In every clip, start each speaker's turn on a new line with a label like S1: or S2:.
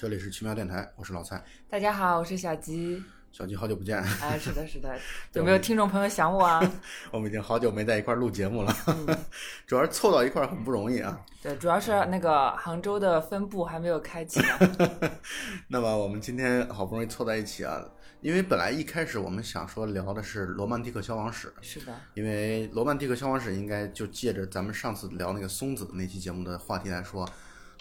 S1: 这里是奇妙电台，我是老蔡。
S2: 大家好，我是小吉。
S1: 小吉，好久不见。
S2: 哎，是的，是的，有没有听众朋友想我啊？
S1: 我们已经好久没在一块儿录节目了，主要是凑到一块儿很不容易啊。
S2: 对，主要是那个杭州的分部还没有开启。
S1: 那么我们今天好不容易凑在一起啊，因为本来一开始我们想说聊的是罗曼蒂克消亡史。
S2: 是的。
S1: 因为罗曼蒂克消亡史应该就借着咱们上次聊那个松子那期节目的话题来说，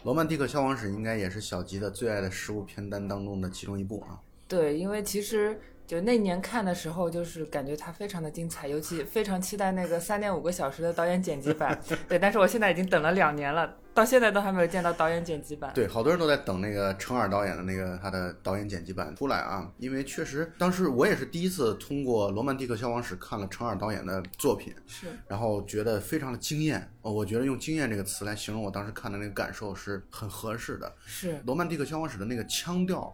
S1: 罗曼蒂克消亡史应该也是小吉的最爱的十部片单当中的其中一部啊。
S2: 对，因为其实就那年看的时候，就是感觉它非常的精彩，尤其非常期待那个三点五个小时的导演剪辑版。对，但是我现在已经等了两年了，到现在都还没有见到导演剪辑版。
S1: 对，好多人都在等那个程耳导演的那个他的导演剪辑版出来啊，因为确实当时我也是第一次通过《罗曼蒂克消亡史》看了程耳导演的作品，
S2: 是，
S1: 然后觉得非常的惊艳。哦，我觉得用“惊艳”这个词来形容我当时看的那个感受是很合适的。
S2: 是，《
S1: 罗曼蒂克消亡史》的那个腔调，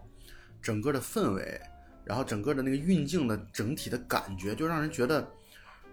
S1: 整个的氛围。然后整个的那个运镜的整体的感觉，就让人觉得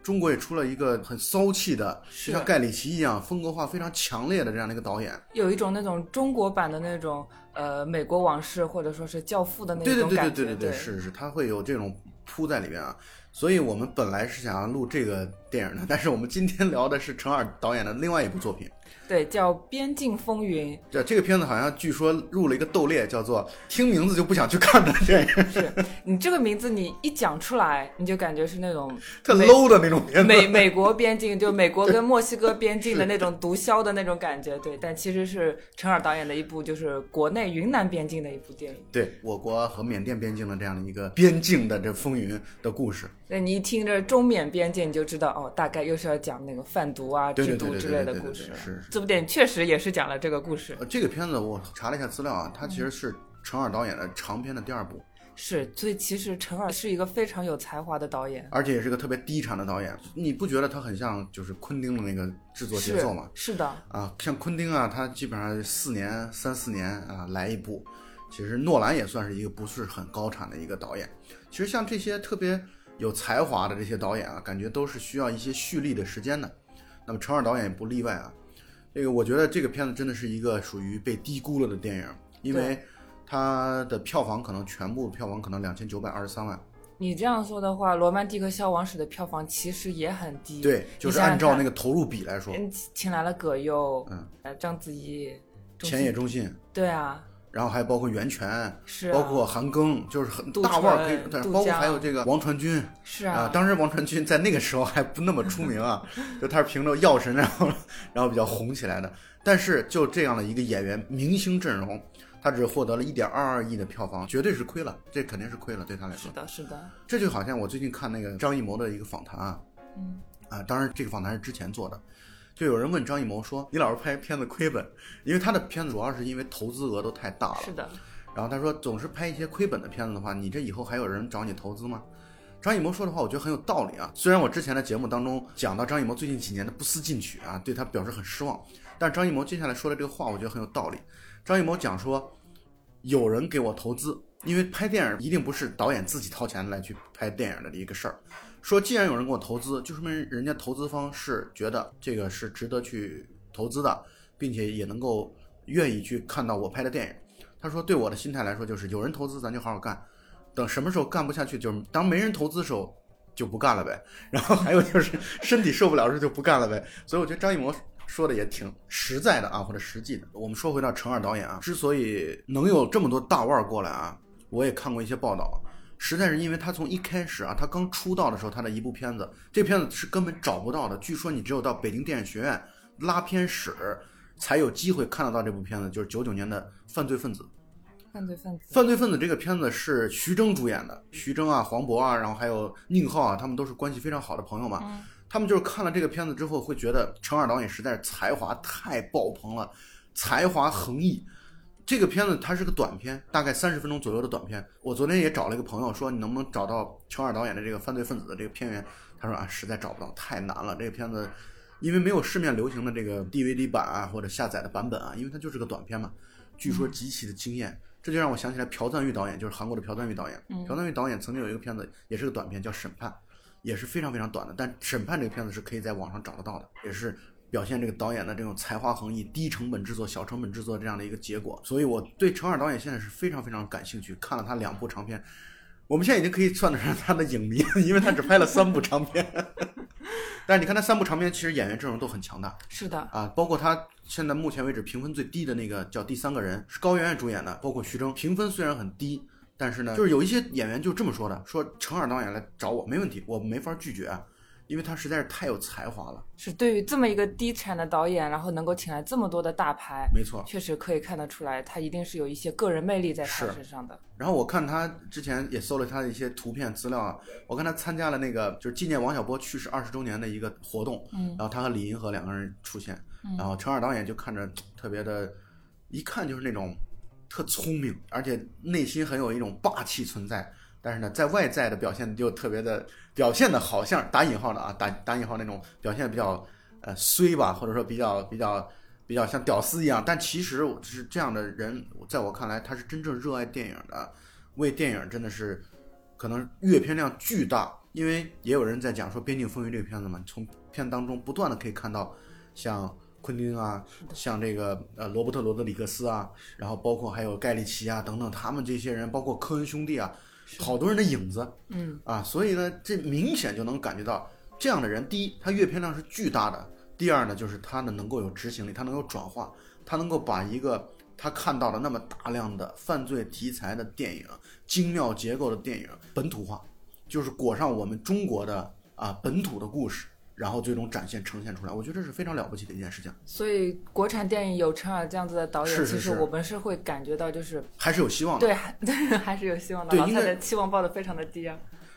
S1: 中国也出了一个很骚气的，像盖里奇一样风格化非常强烈的这样的一个导演，
S2: 有一种那种中国版的那种呃美国往事或者说是教父的那种
S1: 感觉，对对对对
S2: 对
S1: 对，是是，他会有这种铺在里面啊。所以我们本来是想要录这个电影的，但是我们今天聊的是陈耳导演的另外一部作品。
S2: 对，叫《边境风云》。
S1: 对这个片子好像据说入了一个斗列，叫做听名字就不想去看的电影。
S2: 是你这个名字，你一讲出来，你就感觉是那种
S1: 特 low 的那种片子。
S2: 美美国边境，就美国 跟墨西哥边境的那种毒枭的那种感觉。对，但其实是陈耳导演的一部，就是国内云南边境的一部电影。
S1: 对我国和缅甸边境的这样的一个边境的这风云的故事。
S2: 那你一听着中缅边界，你就知道哦，大概又是要讲那个贩毒啊、制毒之类的故事。
S1: 是
S2: 这部电影确实也是讲了这个故事。
S1: 这个片子我查了一下资料啊，它其实是陈耳导演的长篇的第二部。
S2: 是，所以其实陈耳是一个非常有才华的导演，
S1: 而且也是个特别低产的导演。你不觉得他很像就是昆汀的那个制作节奏吗？
S2: 是的。
S1: 啊，像昆汀啊，他基本上四年、三四年啊来一部。其实诺兰也算是一个不是很高产的一个导演。其实像这些特别。有才华的这些导演啊，感觉都是需要一些蓄力的时间的。那么陈二导演也不例外啊。这个我觉得这个片子真的是一个属于被低估了的电影，因为它的票房可能全部票房可能两千九百二十三万。
S2: 你这样说的话，《罗曼蒂克消亡史》的票房其实也很低。
S1: 对，就是按照那个投入比来说。
S2: 请来了葛优，嗯，章子怡，
S1: 浅野忠信。
S2: 对啊。
S1: 然后还包括袁泉，
S2: 是，
S1: 包括韩庚，就是很大腕儿可以，包括还有这个王传君，
S2: 是啊，
S1: 当时王传君在那个时候还不那么出名啊，就他是凭着《药神》然后然后比较红起来的。但是就这样的一个演员明星阵容，他只获得了一点二二亿的票房，绝对是亏了，这肯定是亏了，对他来说。
S2: 是的，是的。
S1: 这就好像我最近看那个张艺谋的一个访谈啊，
S2: 嗯，
S1: 啊，当然这个访谈是之前做的。就有人问张艺谋说：“你老是拍片子亏本，因为他的片子主要是因为投资额都太大了。”
S2: 是的。
S1: 然后他说：“总是拍一些亏本的片子的话，你这以后还有人找你投资吗？”张艺谋说的话，我觉得很有道理啊。虽然我之前的节目当中讲到张艺谋最近几年的不思进取啊，对他表示很失望，但张艺谋接下来说的这个话，我觉得很有道理。张艺谋讲说：“有人给我投资，因为拍电影一定不是导演自己掏钱来去拍电影的一个事儿。”说，既然有人给我投资，就说明人家投资方是觉得这个是值得去投资的，并且也能够愿意去看到我拍的电影。他说，对我的心态来说，就是有人投资，咱就好好干。等什么时候干不下去，就是当没人投资的时候就不干了呗。然后还有就是身体受不了的时候就不干了呗。所以我觉得张艺谋说的也挺实在的啊，或者实际的。我们说回到陈二导演啊，之所以能有这么多大腕过来啊，我也看过一些报道。实在是因为他从一开始啊，他刚出道的时候，他的一部片子，这片子是根本找不到的。据说你只有到北京电影学院拉片室，才有机会看得到这部片子，就是九九年的《犯罪分子》。
S2: 犯罪分子。
S1: 犯罪分子这个片子是徐峥主演的，徐峥啊、黄渤啊，然后还有宁浩啊，他们都是关系非常好的朋友嘛。
S2: 嗯。
S1: 他们就是看了这个片子之后，会觉得陈二导演实在是才华太爆棚了，才华横溢。这个片子它是个短片，大概三十分钟左右的短片。我昨天也找了一个朋友说，你能不能找到乔尔导演的这个犯罪分子的这个片源？他说啊，实在找不到，太难了。这个片子因为没有市面流行的这个 DVD 版啊，或者下载的版本啊，因为它就是个短片嘛。据说极其的惊艳，这就让我想起来朴赞玉导演，就是韩国的朴赞玉导演。朴赞玉导演曾经有一个片子，也是个短片，叫《审判》，也是非常非常短的。但《审判》这个片子是可以在网上找得到的，也是表现这个导演的这种才华横溢、低成本制作、小成本制作这样的一个结果。所以我对程耳导演现在是非常非常感兴趣，看了他两部长片，我们现在已经可以算得上他的影迷，因为他只拍了三部长片。但是你看他三部长片，其实演员阵容都很强大
S2: 是的，
S1: 啊，包括他现在目前为止评分最低的那个叫《第三个人》，是高圆圆主演的，包括徐峥，评分虽然很低，但是呢，就是有一些演员就这么说的，说程耳导演来找我没问题，我没法拒绝啊，因为他实在是太有才华了。
S2: 是对于这么一个低产的导演，然后能够请来这么多的大牌，
S1: 没错，
S2: 确实可以看得出来，他一定是有一些个人魅力在他身上的。
S1: 然后我看他之前也搜了他的一些图片资料啊，我看他参加了那个就是纪念王小波去世二十周年的一个活动，
S2: 嗯
S1: 然后他和李银河两个人出现，
S2: 嗯
S1: 然后陈二导演就看着特别的，一看就是那种特聪明，而且内心很有一种霸气存在，但是呢，在外在的表现就特别的表现的好像打引号的啊，打打引号那种表现比较呃衰吧，或者说比较比较比较像屌丝一样，但其实我是这样的人，在我看来他是真正热爱电影的，为电影真的是可能阅片量巨大，因为也有人在讲说《边境风云》这个片子嘛，从片当中不断的可以看到像昆汀啊，像这个呃罗伯特·罗德里克斯啊，然后包括还有盖里奇啊等等，他们这些人，包括科恩兄弟啊，好多人的影子。
S2: 嗯，
S1: 啊，所以呢，这明显就能感觉到这样的人，第一，他阅片量是巨大的；第二呢，就是他呢能够有执行力，他能够转化，他能够把一个他看到的那么大量的犯罪题材的电影、精妙结构的电影本土化，就是裹上我们中国的啊本土的故事，然后最终展现呈现出来。我觉得这是非常了不起的一件事情，
S2: 所以国产电影有陈耳这样子的导演，
S1: 是是是
S2: 其实我们是会感觉到就是
S1: 还是有希望的。
S2: 对，还 对还是有希望的。
S1: 对应该
S2: 老太太期望报的非常的低啊。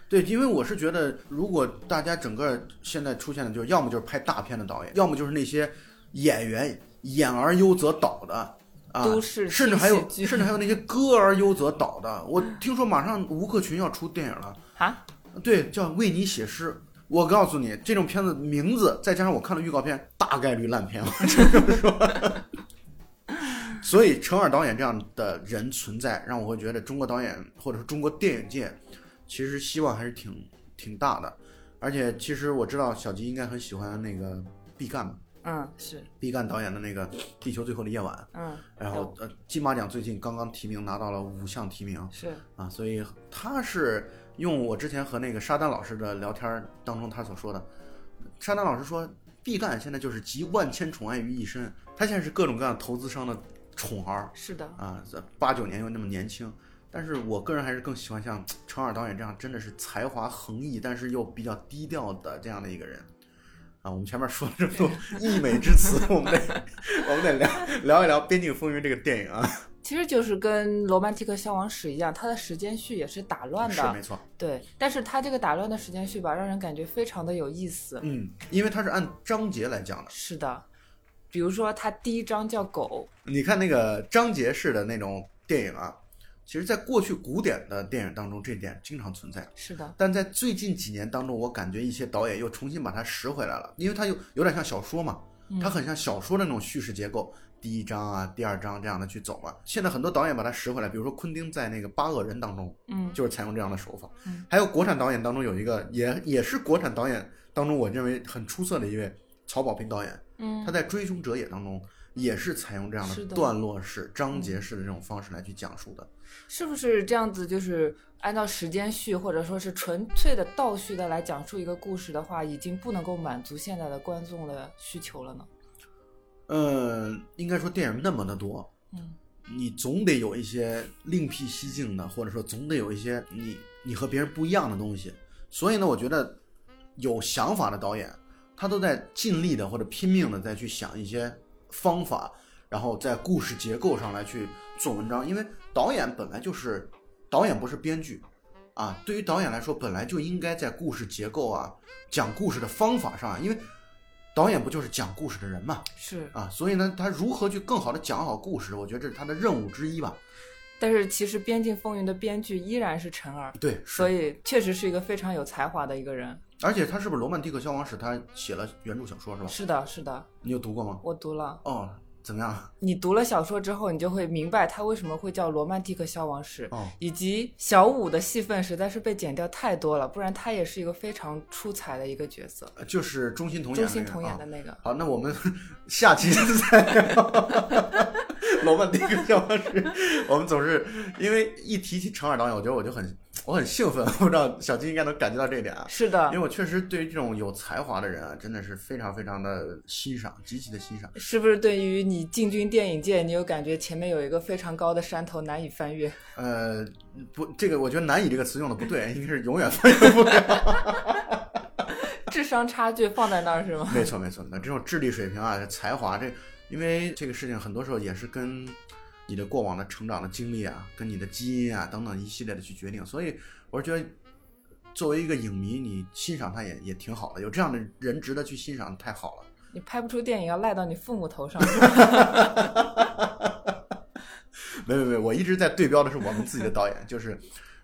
S1: 对，因为我是觉得，如果大家整个现在出现的，就是要么就是拍大片的导演，要么就是那些演员演而优则导的啊，
S2: 都市
S1: 甚至还有甚至还有那些歌而优则导的。我听说马上吴克群要出电影了，
S2: 啊，
S1: 对，叫《为你写诗》。我告诉你，这种片子名字再加上我看了预告片，大概率烂片。我只能说。所以，陈耳导演这样的人存在，让我会觉得中国导演或者说中国电影界，其实希望还是挺挺大的。而且，其实我知道小吉应该很喜欢那个毕赣嘛，
S2: 嗯，是，
S1: 毕赣导演的那个《地球最后的夜晚》，
S2: 嗯，
S1: 然后呃，金马奖最近刚刚提名拿到了五项提名，
S2: 是，
S1: 啊，所以他是用我之前和那个沙丹老师的聊天儿当中他所说的，沙丹老师说，毕赣现在就是集万千宠爱于一身，他现在是各种各样投资商的宠儿。
S2: 是的，
S1: 啊，八九年又那么年轻，但是我个人还是更喜欢像程耳导演这样真的是才华横溢，但是又比较低调的这样的一个人。啊，我们前面说了这么多溢美之词，我们得我们得聊聊一聊《边境风云》这个电影啊，
S2: 其实就是跟《罗曼蒂克消亡史》一样，它的时间序也是打乱的，
S1: 是没错。
S2: 对。但是它这个打乱的时间序吧，让人感觉非常的有意思。
S1: 嗯，因为它是按章节来讲的。
S2: 是的，比如说它第一章叫狗，
S1: 你看那个章节式的那种电影啊，其实在过去古典的电影当中，这点经常存在。
S2: 是的，
S1: 但在最近几年当中，我感觉一些导演又重新把它拾回来了，因为它有有点像小说嘛，它很像小说的那种叙事结构，第一章啊、第二章这样的去走嘛。现在很多导演把它拾回来，比如说昆汀在那个《八恶人》当中，
S2: 嗯，
S1: 就是采用这样的手法。
S2: 嗯
S1: 还有国产导演当中有一个也也是国产导演当中我认为很出色的一位曹保平导演，
S2: 嗯
S1: 他在《追凶者也》当中也是采用这样的段落式、章节式的这种方式来去讲述的。
S2: 是不是这样子？就是按照时间序，或者说是纯粹的倒叙的来讲述一个故事的话，已经不能够满足现在的观众的需求了呢？
S1: 呃，应该说电影那么的多，
S2: 嗯，
S1: 你总得有一些另辟蹊径的，或者说总得有一些你你和别人不一样的东西。所以呢，我觉得有想法的导演，他都在尽力的或者拼命的再去想一些方法，然后在故事结构上来去做文章。因为导演本来就是导演，不是编剧啊。对于导演来说，本来就应该在故事结构啊、讲故事的方法上啊，因为导演不就是讲故事的人嘛。
S2: 是。
S1: 啊，所以呢，他如何去更好的讲好故事，我觉得这是他的任务之一吧。
S2: 但是其实《边境风云》的编剧依然是陈耳，
S1: 对，
S2: 所以确实是一个非常有才华的一个人。
S1: 而且他是不是《罗曼蒂克消亡史》他写了原著小说是吧？
S2: 是的，是的，
S1: 你有读过吗？
S2: 我读了。
S1: 哦，怎么样？
S2: 你读了小说之后，你就会明白他为什么会叫罗曼蒂克消亡史，
S1: 哦，
S2: 以及小五的戏份实在是被剪掉太多了，不然他也是一个非常出彩的一个角色。
S1: 就是钟欣桐演的那个
S2: 周星彤演
S1: 啊
S2: 的那个，
S1: 好，那我们下期再聊 罗曼蒂克消亡史。我们总是因为一提起程耳导演，我觉得我就很我很兴奋，我不知道小金应该能感觉到这一点啊。
S2: 是的
S1: 因为，我确实对于这种有才华的人啊，真的是非常非常的欣赏，极其的欣赏。
S2: 是不是对于你进军电影界，你有感觉前面有一个非常高的山头难以翻越？
S1: 呃，不，这个我觉得“难以”这个词用的不对，应该是永远翻越不了。
S2: 智商差距放在那儿是吗？
S1: 没错没错，那这种智力水平啊、才华，这因为这个事情很多时候也是跟你的过往的成长的经历啊、跟你的基因啊等等一系列的去决定，所以我是觉得。作为一个影迷，你欣赏他也也挺好的，有这样的人值得去欣赏，太好了。
S2: 你拍不出电影要赖到你父母头上。
S1: 没没没，我一直在对标的是我们自己的导演，就是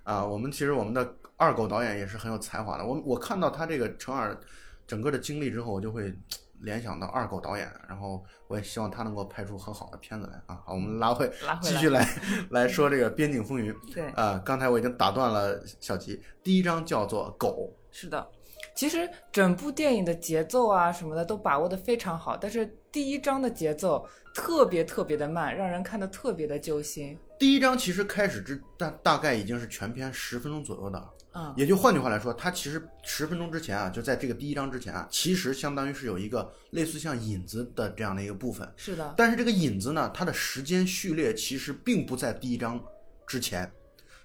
S1: 啊、我们其实我们的二狗导演也是很有才华的。我我看到他这个成耳整个的经历之后，我就会联想到二狗导演，然后我也希望他能够拍出很好的片子来啊。好，我们拉回
S2: 拉回来
S1: 继续来 来说这个《边境风云》
S2: 对，
S1: 啊、刚才我已经打断了小吉，第一章叫做狗，
S2: 是的。其实整部电影的节奏啊什么的都把握的非常好，但是第一章的节奏特别特别的慢，让人看的特别的揪心。
S1: 第一章其实开始之大大概已经是全片十分钟左右的了。
S2: 嗯，
S1: 也就换句话来说，它其实十分钟之前啊，就在这个第一章之前啊，其实相当于是有一个类似像引子的这样的一个部分。
S2: 是的，
S1: 但是这个引子呢，它的时间序列其实并不在第一章之前，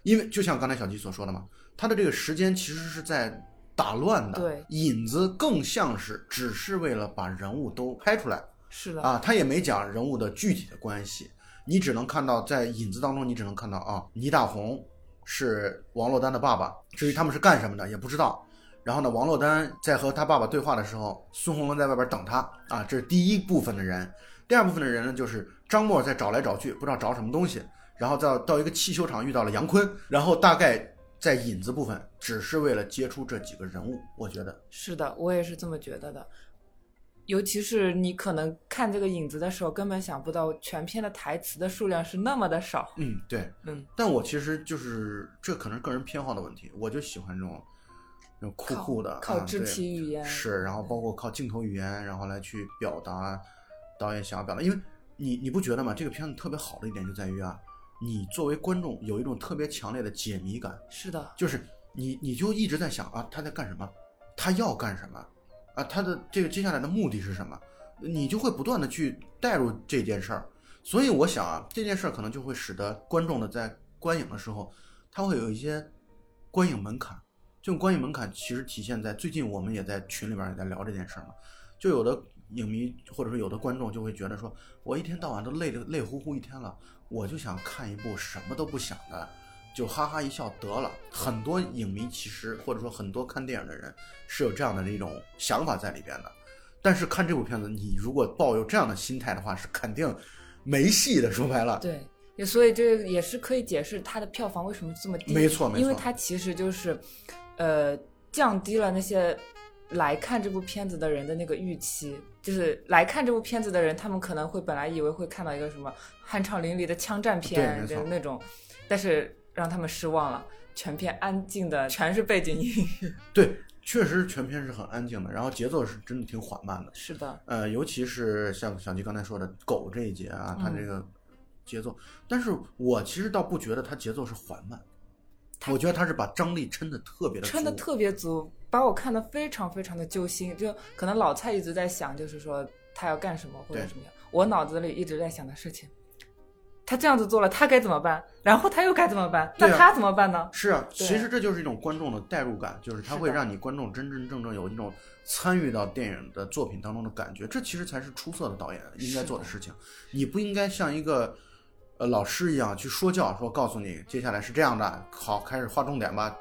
S1: 因为就像刚才小吉所说的嘛，它的这个时间其实是在打乱的。
S2: 对，
S1: 引子更像是只是为了把人物都拍出来
S2: 是的，
S1: 啊，他也没讲人物的具体的关系，你只能看到在引子当中，你只能看到啊，倪大红是王珞丹的爸爸，至于他们是干什么的也不知道。然后呢，王珞丹在和他爸爸对话的时候，孙红雷在外边等他啊，这是第一部分的人。第二部分的人呢，就是张默在找来找去，不知道找什么东西，然后到到一个汽修厂遇到了杨坤，然后大概在引子部分只是为了接触这几个人物，我觉得
S2: 是的，我也是这么觉得的。尤其是你可能看这个影子的时候，根本想不到全片的台词的数量是那么的少。
S1: 嗯对，
S2: 嗯，
S1: 但我其实就是这可能是个人偏好的问题，我就喜欢这种那种酷酷的，
S2: 靠肢体语言，
S1: 是，然后包括靠镜头语言，然后来去表达导演想要表达。因为你你不觉得吗？这个片子特别好的一点就在于啊，你作为观众有一种特别强烈的解谜感，
S2: 是的，
S1: 就是你你就一直在想啊，他在干什么，他要干什么啊，他的这个接下来的目的是什么，你就会不断的去带入这件事儿。所以我想啊，这件事儿可能就会使得观众的在观影的时候，他会有一些观影门槛。这种观影门槛其实体现在最近我们也在群里边也在聊这件事儿嘛，就有的影迷或者说有的观众就会觉得说，我一天到晚都累得累乎乎一天了，我就想看一部什么都不想的，就哈哈一笑得了。很多影迷其实或者说很多看电影的人是有这样的一种想法在里边的，但是看这部片子，你如果抱有这样的心态的话，是肯定没戏的。说白了，
S2: 对，也所以这也是可以解释它的票房为什么这么低。
S1: 没错没错
S2: 因为它其实就是，呃，降低了那些来看这部片子的人的那个预期。就是来看这部片子的人，他们可能会本来以为会看到一个什么酣畅淋漓的枪战片，就是那种，但是让他们失望了，全片安静的，全是背景音乐。
S1: 对，确实全片是很安静的，然后节奏是真的挺缓慢的。
S2: 是的，
S1: 呃，尤其是像小吉刚才说的狗这一节啊，它
S2: 嗯
S1: 这个节奏，但是我其实倒不觉得它节奏是缓慢，我觉得它是把张力撑得特别的
S2: 撑的特别足，把我看得非常非常的揪心。就可能老蔡一直在想，就是说他要干什么或者
S1: 对
S2: 怎么样，我脑子里一直在想的事情。他这样子做了，他该怎么办？然后他又该怎么办？那他怎么办呢？
S1: 是啊，其实这就是一种观众的代入感，就是
S2: 他
S1: 会让你观众真真正正有一种参与到电影的作品当中的感觉，这其实才是出色的导演应该做的事情。你不应该像一个呃老师一样去说教，说告诉你接下来是这样的，好，开始划重点吧，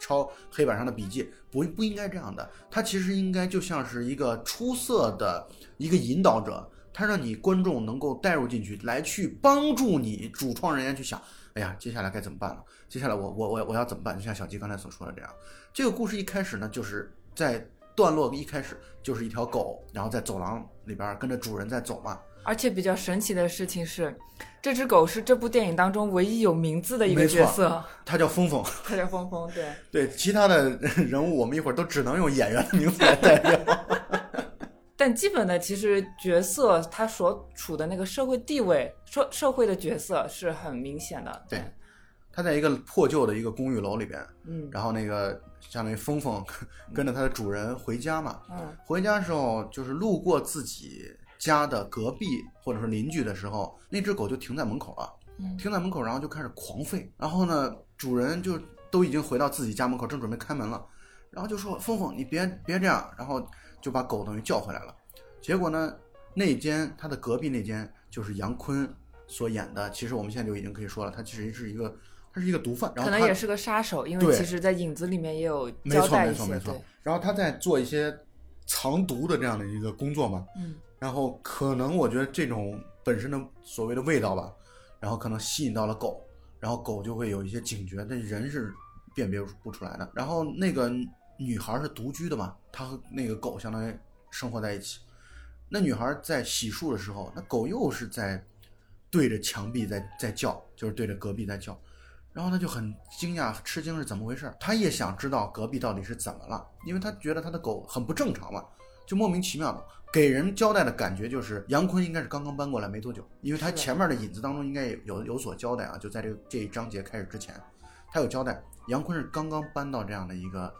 S1: 抄黑板上的笔记，不不应该这样的。他其实应该就像是一个出色的一个引导者，他让你观众能够带入进去，来去帮助你主创人员去想。哎呀，接下来该怎么办了？接下来我我我我要怎么办？就像小鸡刚才所说的这样，这个故事一开始呢，就是在段落一开始就是一条狗，然后在走廊里边跟着主人在走嘛。
S2: 而且比较神奇的事情是，这只狗是这部电影当中唯一有名字的一个角色，
S1: 它叫峰峰。
S2: 它叫峰峰。对，
S1: 对，其他的 人物我们一会儿都只能用演员的名字来代表。
S2: 但基本的其实角色他所处的那个社会地位，社社会的角色是很明显的。
S1: 对，他在一个破旧的一个公寓楼里边，
S2: 嗯
S1: 然后那个相当于峰峰跟着他的主人回家嘛。
S2: 嗯
S1: 回家的时候，就是路过自己家的隔壁或者说邻居的时候，那只狗就停在门口了。
S2: 嗯
S1: 停在门口，然后就开始狂吠。然后呢，主人就都已经回到自己家门口，正准备开门了，然后就说：“峰峰，你别别这样。”然后就把狗等于叫回来了。结果呢，那间他的隔壁那间就是杨坤所演的，其实我们现在就已经可以说了，他其实是一个他是一个毒贩，然后
S2: 可能也是个杀手，因为其实在影子里面也有
S1: 没错
S2: 交代一些。
S1: 没错没错
S2: 对，。
S1: 然后他在做一些藏毒的这样的一个工作嘛，
S2: 嗯，
S1: 然后可能我觉得这种本身的所谓的味道吧，然后可能吸引到了狗，然后狗就会有一些警觉，但人是辨别不出来的。然后那个女孩是独居的嘛，她和那个狗相当于生活在一起。那女孩在洗漱的时候，那狗又是在对着墙壁在在叫，就是对着隔壁在叫。然后她就很惊讶、吃惊是怎么回事？她也想知道隔壁到底是怎么了，因为她觉得她的狗很不正常嘛，就莫名其妙的给人交代的感觉就是杨坤应该是刚刚搬过来没多久，因为他前面的引子当中应该有有所交代啊，就在这个这一章节开始之前，他有交代杨坤是刚刚搬到这样的一个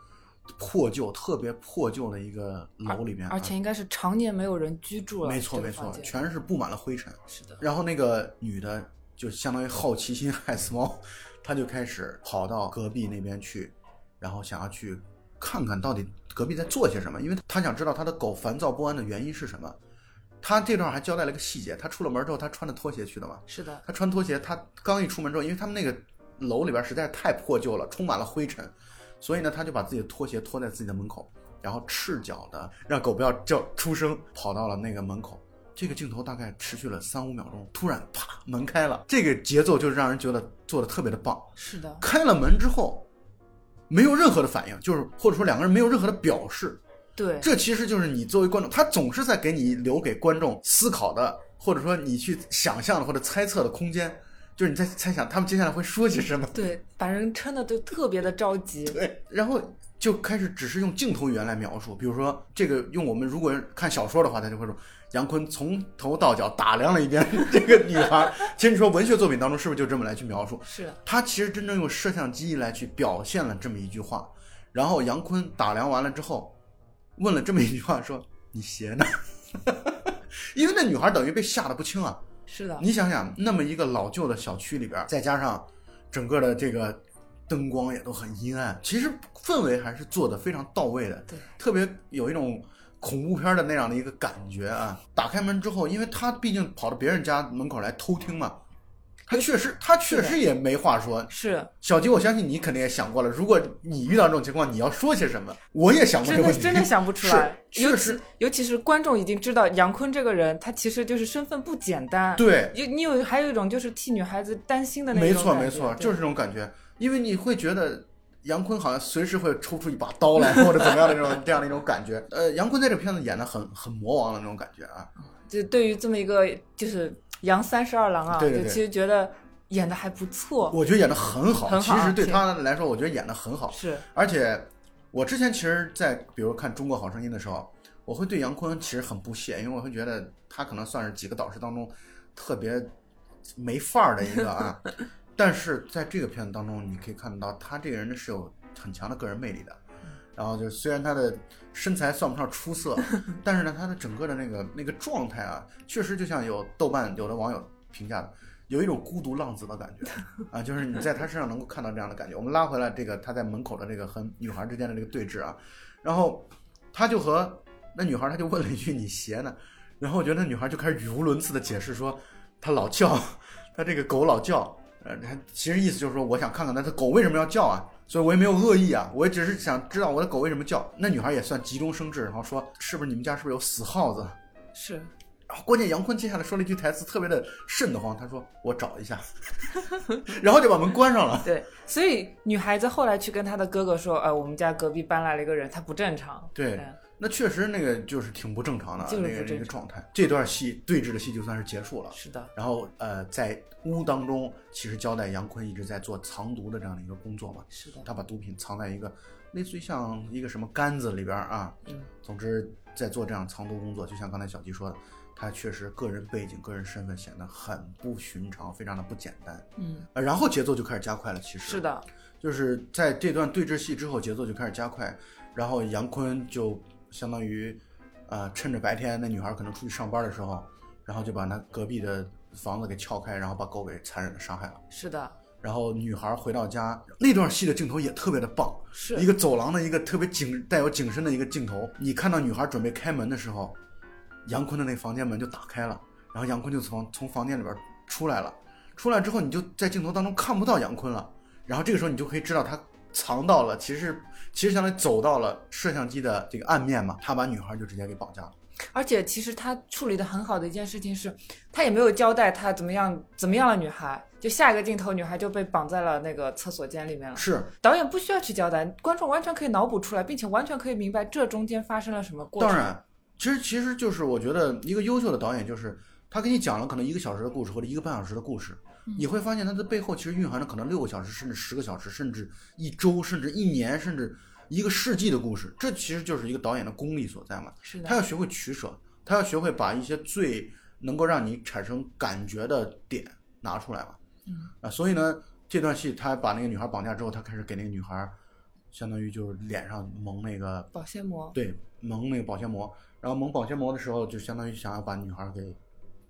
S1: 破旧、特别破旧的一个楼里面，
S2: 而且应该是常年没有人居住了。
S1: 没错没错，全是布满了灰尘。
S2: 是的。
S1: 然后那个女的就相当于好奇心 害死猫，她就开始跑到隔壁那边去，然后想要去看看到底隔壁在做些什么，因为她想知道她的狗烦躁不安的原因是什么。她这段还交代了一个细节，她出了门之后，她穿着拖鞋去的嘛。
S2: 是的，
S1: 她穿拖鞋，她刚一出门之后，因为他们那个楼里边实在是太破旧了，充满了灰尘，所以呢，他就把自己的拖鞋拖在自己的门口，然后赤脚的让狗不要叫出声，跑到了那个门口。这个镜头大概持续了三五秒钟，突然啪门开了，这个节奏就是让人觉得做的特别的棒。
S2: 是的，
S1: 开了门之后，没有任何的反应，就是或者说两个人没有任何的表示，
S2: 对，
S1: 这其实就是你作为观众，他总是在给你留给观众思考的，或者说你去想象的或者猜测的空间，就是你在猜想他们接下来会说些什么。
S2: 对，把人撑的都特别的着急。
S1: 对，然后就开始只是用镜头语言来描述，比如说这个用我们如果看小说的话，他就会说杨坤从头到脚打量了一遍 这个女孩。其实你说文学作品当中是不是就这么来去描述？
S2: 是的，
S1: 他其实真正用摄像机来去表现了这么一句话，然后杨坤打量完了之后，问了这么一句话说：“你鞋呢？” 因为那女孩等于被吓得不轻啊！
S2: 是的，
S1: 你想想，那么一个老旧的小区里边，再加上整个的这个灯光也都很阴暗，其实氛围还是做的非常到位的，
S2: 对，
S1: 特别有一种恐怖片的那样的一个感觉啊。打开门之后，因为他毕竟跑到别人家门口来偷听嘛，他确实他确实也没话说。
S2: 是
S1: 小吉，我相信你肯定也想过了，如果你遇到这种情况，你要说些什么？我也想过这个问题，
S2: 真的想不出来。
S1: 是
S2: 尤其
S1: 确实
S2: 尤其是观众已经知道杨坤这个人，他其实就是身份不简单。，
S1: 对，
S2: 有你有还有一种就是替女孩子担心的那种
S1: 没错没错，
S2: 对
S1: 就是这种感觉，因为你会觉得杨坤好像随时会抽出一把刀来，或者怎么样的这种这样的一种感觉。呃，杨坤在这片子演的很很魔王的那种感觉啊，
S2: 就对于这么一个就是杨三十二郎啊，
S1: 对对对
S2: 就其实觉得演的还不错。
S1: 我觉得演的很好。
S2: 很好
S1: 其实对他来说，我觉得演的很好。
S2: 是
S1: 而且我之前其实，在比如看《中国好声音》的时候，我会对杨坤其实很不屑，因为我会觉得他可能算是几个导师当中特别没范儿的一个啊。但是在这个片子当中，你可以看得到他这个人是有很强的个人魅力的。然后就虽然他的身材算不上出色，但是呢，他的整个的那个那个状态啊，确实就像有豆瓣有的网友评价的，有一种孤独浪子的感觉 啊，就是你在他身上能够看到这样的感觉。我们拉回来这个他在门口的这个和女孩之间的这个对峙啊，然后他就和那女孩他就问了一句：“你鞋呢？”然后我觉得那女孩就开始语无伦次的解释说：“他老叫，他这个狗老叫。”呃，他其实意思就是说，我想看看他的狗为什么要叫啊，所以我也没有恶意啊，我也只是想知道我的狗为什么叫。那女孩也算急中生智，然后说：“是不是你们家是不是有死耗子？”
S2: 是，
S1: 然后关键杨坤接下来说了一句台词，特别的瘆得慌。他说：“我找一下。”然后就把门关上了。
S2: 对，所以女孩子后来去跟她的哥哥说，呃，我们家隔壁搬来了一个人，他不正常。
S1: 对
S2: 嗯
S1: 那确实那个就是挺不正常的
S2: 就是
S1: 那个那
S2: 不正常
S1: 个状态。这段戏对峙的戏就算是结束了。
S2: 是的，
S1: 然后呃，在屋当中，其实交代杨坤一直在做藏毒的这样的一个工作嘛，
S2: 是的，
S1: 他把毒品藏在一个类似于像一个什么杆子里边啊，
S2: 嗯，
S1: 总之在做这样藏毒工作，就像刚才小吉说的，他确实个人背景、个人身份显得很不寻常，非常的不简单。
S2: 嗯，
S1: 呃，然后节奏就开始加快了，其实
S2: 是的，
S1: 就是在这段对峙戏之后，节奏就开始加快，然后杨坤就相当于，呃，趁着白天那女孩可能出去上班的时候，然后就把那隔壁的房子给撬开，然后把狗给残忍的杀害了。
S2: 是的，
S1: 然后女孩回到家，那段戏的镜头也特别的棒，
S2: 是
S1: 一个走廊的一个特别景带有景深的一个镜头。你看到女孩准备开门的时候，杨坤的那房间门就打开了，然后杨坤就从从房间里边出来了。出来之后，你就在镜头当中看不到杨坤了。然后这个时候你就可以知道他藏到了，其实其实相当于走到了摄像机的这个暗面嘛，他把女孩就直接给绑架了。
S2: 而且其实他处理的很好的一件事情是，他也没有交代他怎么样怎么样了女孩，就下一个镜头女孩就被绑在了那个厕所间里面了。
S1: 是，
S2: 导演不需要去交代，观众完全可以脑补出来，并且完全可以明白这中间发生了什么过程。
S1: 当然，其实其实就是我觉得一个优秀的导演，就是他给你讲了可能一个小时的故事或者一个半小时的故事，你会发现它的背后其实蕴含着可能六个小时，甚至十个小时，甚至一周，甚至一年，甚至一个世纪的故事。这其实就是一个导演的功力所在嘛。
S2: 是的，
S1: 他要学会取舍，他要学会把一些最能够让你产生感觉的点拿出来嘛。
S2: 嗯
S1: 啊，所以呢，这段戏他把那个女孩绑架之后，他开始给那个女孩，相当于就是脸上蒙那个
S2: 保鲜膜。
S1: 对，蒙那个保鲜膜，然后蒙保鲜膜的时候，就相当于想要把女孩给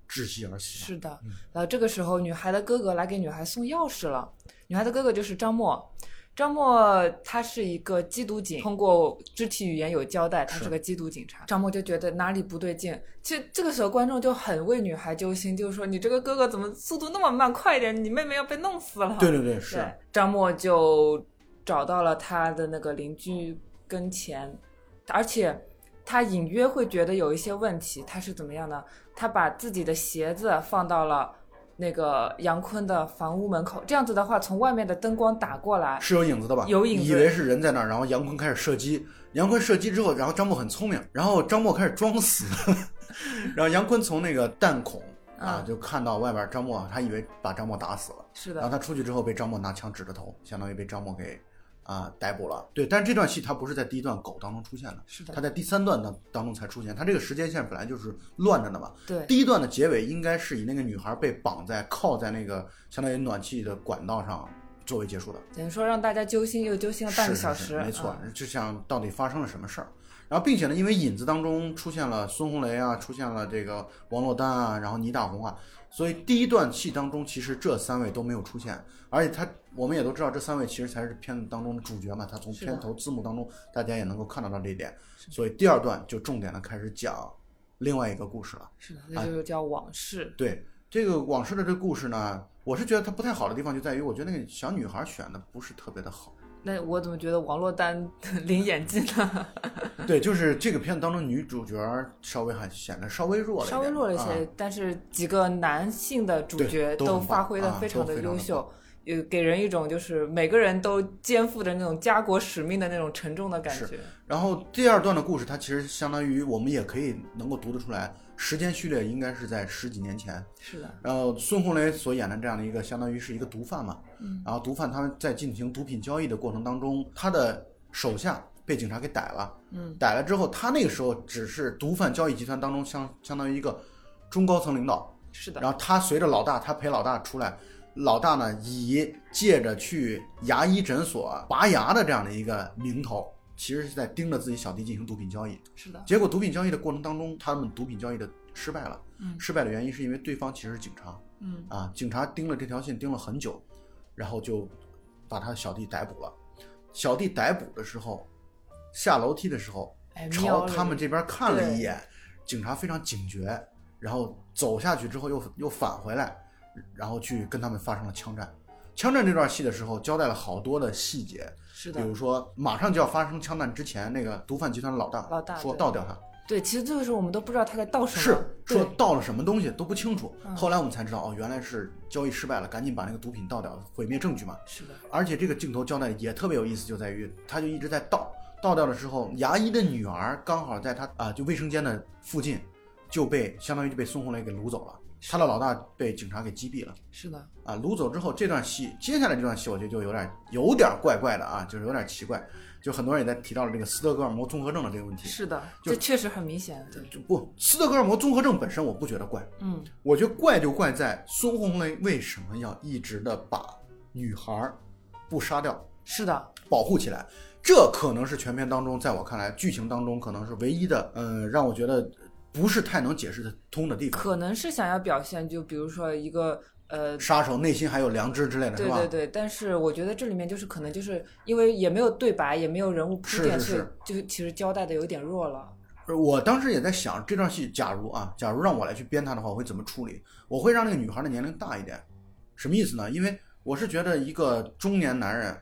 S1: 窒息而死。
S2: 是的，然后这个时候，女孩的哥哥来给女孩送钥匙了。女孩的哥哥就是张默，张默他是一个缉毒警，通过肢体语言有交代，他
S1: 是
S2: 是个缉毒警察。张默就觉得哪里不对劲，其实这个时候观众就很为女孩揪心，就是说你这个哥哥怎么速度那么慢，快一点，你妹妹要被弄死了。
S1: 对对对，是
S2: 对，张默就找到了他的那个邻居跟前，而且他隐约会觉得有一些问题。他是怎么样呢？他把自己的鞋子放到了那个杨坤的房屋门口，这样子的话，从外面的灯光打过来，
S1: 是有影子的吧？
S2: 有影子
S1: 以为是人在那儿，然后杨坤开始射击，杨坤射击之后，然后张默很聪明，然后张默开始装死，然后杨坤从那个弹孔啊、
S2: 嗯
S1: 就看到外边张默，他以为把张默打死了。
S2: 是的，
S1: 然后他出去之后被张默拿枪指着头，相当于被张默给啊、逮捕了。对，但是这段戏它不是在第一段狗当中出现的，
S2: 是的
S1: 他，在第三段当当中才出现。它这个时间线本来就是乱着的嘛。
S2: 对，
S1: 第一段的结尾应该是以那个女孩被绑在靠在那个相当于暖气的管道上作为结束的。
S2: 等于说让大家揪心，又揪心了半个小时，
S1: 是是没错，
S2: 嗯
S1: 就像到底发生了什么事儿。然后，并且呢，因为引子当中出现了孙红雷啊，出现了这个王珞丹啊，然后倪大红啊，所以第一段戏当中，其实这三位都没有出现，而且他我们也都知道，这三位其实才是片子当中的主角嘛。他从片头字幕当中，大家也能够看得到这一点。所以第二段就重点的开始讲另外一个故事了。
S2: 是的，那就叫往事。
S1: 对这个往事的这个故事呢，我是觉得它不太好的地方就在于，我觉得那个小女孩选的不是特别的好。
S2: 那我怎么觉得王珞丹 零演技呢？
S1: 对，就是这个片子当中女主角稍微还显得稍微弱了
S2: 稍微弱了一些，
S1: 啊
S2: 但是几个男性的主角
S1: 都
S2: 发挥的
S1: 啊
S2: 非常的优秀，有给人一种就是每个人都肩负着那种家国使命的那种沉重的感觉。
S1: 然后第二段的故事，它其实相当于我们也可以能够读得出来，时间序列应该是在十几年前。
S2: 是的，
S1: 然后孙红雷所演的这样的一个，相当于是一个毒贩嘛，
S2: 嗯，
S1: 然后毒贩他们在进行毒品交易的过程当中，他的手下被警察给逮了，
S2: 嗯，
S1: 逮了之后，他那个时候只是毒贩交易集团当中相相当于一个中高层领导，
S2: 是的，
S1: 然后他随着老大，他陪老大出来，老大呢以借着去牙医诊所拔牙的这样的一个名头，其实是在盯着自己小弟进行毒品交易。
S2: 是的，
S1: 结果毒品交易的过程当中，他们毒品交易的失败了。
S2: 嗯
S1: 失败的原因是因为对方其实是警察
S2: 嗯，
S1: 啊，警察盯了这条线盯了很久，然后就把他小弟逮捕了。小弟逮捕的时候，下楼梯的时候，
S2: 哎，
S1: 朝他们这边看了一眼，警察非常警觉，然后走下去之后又又返回来，然后去跟他们发生了枪战。枪战这段戏的时候，交代了好多的细节，
S2: 是的，
S1: 比如说马上就要发生枪战之前，那个毒贩集团的老大
S2: 老大
S1: 说倒掉他，
S2: 对，其实这个时候我们都不知道他在倒什么，
S1: 是说倒了什么东西都不清楚。
S2: 嗯。
S1: 后来我们才知道，哦，原来是交易失败了，赶紧把那个毒品倒掉，毁灭证据嘛。
S2: 是的，
S1: 而且这个镜头交代也特别有意思，就在于他就一直在倒，倒倒掉了之后，牙医的女儿刚好在他啊、就卫生间的附近，就被相当于就被孙红雷给掳走了。他的老大被警察给击毙了
S2: 是的，
S1: 啊！掳走之后，这段戏接下来这段戏，我觉得就有点有点怪怪的啊，就是有点奇怪。就很多人也在提到了这个斯德哥尔摩综合症的这个问题。
S2: 是的，
S1: 就
S2: 这确实很明显。对，
S1: 就不，斯德哥尔摩综合症本身我不觉得怪，
S2: 嗯，
S1: 我觉得怪就怪在孙红雷为什么要一直的把女孩儿不杀掉，
S2: 是的，
S1: 保护起来。这可能是全片当中，在我看来，剧情当中可能是唯一的，呃，让我觉得不是太能解释得通的地方。
S2: 可能是想要表现，就比如说一个呃。
S1: 杀手内心还有良知之类的，对吧？
S2: 对对对，但是我觉得这里面就是可能就是因为也没有对白，也没有人物铺垫，
S1: 是是
S2: 所以就其实交代的有点弱了。
S1: 我当时也在想，这段戏假如啊，假如让我来去编它的话，我会怎么处理？我会让那个女孩的年龄大一点，什么意思呢？因为我是觉得一个中年男人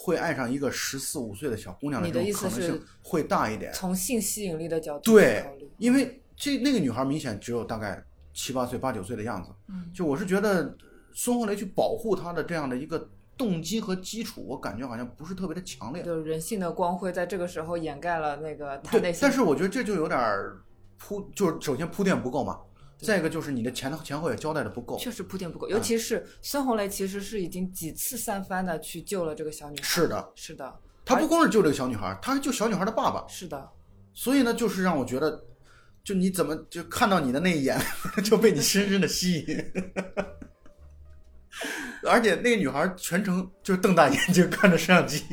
S1: 会爱上一个十四五岁的小姑娘
S2: 你
S1: 这
S2: 的
S1: 可能性会大一点。
S2: 从性吸引力的角度
S1: 对因为这那个女孩明显只有大概七八岁、八九岁的样子，
S2: 嗯，
S1: 就我是觉得孙红雷去保护她的这样的一个动机和基础，我感觉好像不是特别的强烈。
S2: 就是人性的光辉在这个时候掩盖了那个他内
S1: 对，
S2: 心。
S1: 但是我觉得这就有点儿铺，就是首先铺垫不够嘛，再一个就是你的前前后也交代的不够。
S2: 确实铺垫不够，
S1: 嗯。
S2: 尤其是孙红雷其实是已经几次三番的去救了这个小女孩。
S1: 是的，
S2: 是的，
S1: 他不光是救这个小女孩，他还救小女孩的爸爸，
S2: 是的，
S1: 所以呢，就是让我觉得，就你怎么就看到你的那一眼 就被你深深的吸引，而且那个女孩全程就是瞪大眼睛看着摄像机，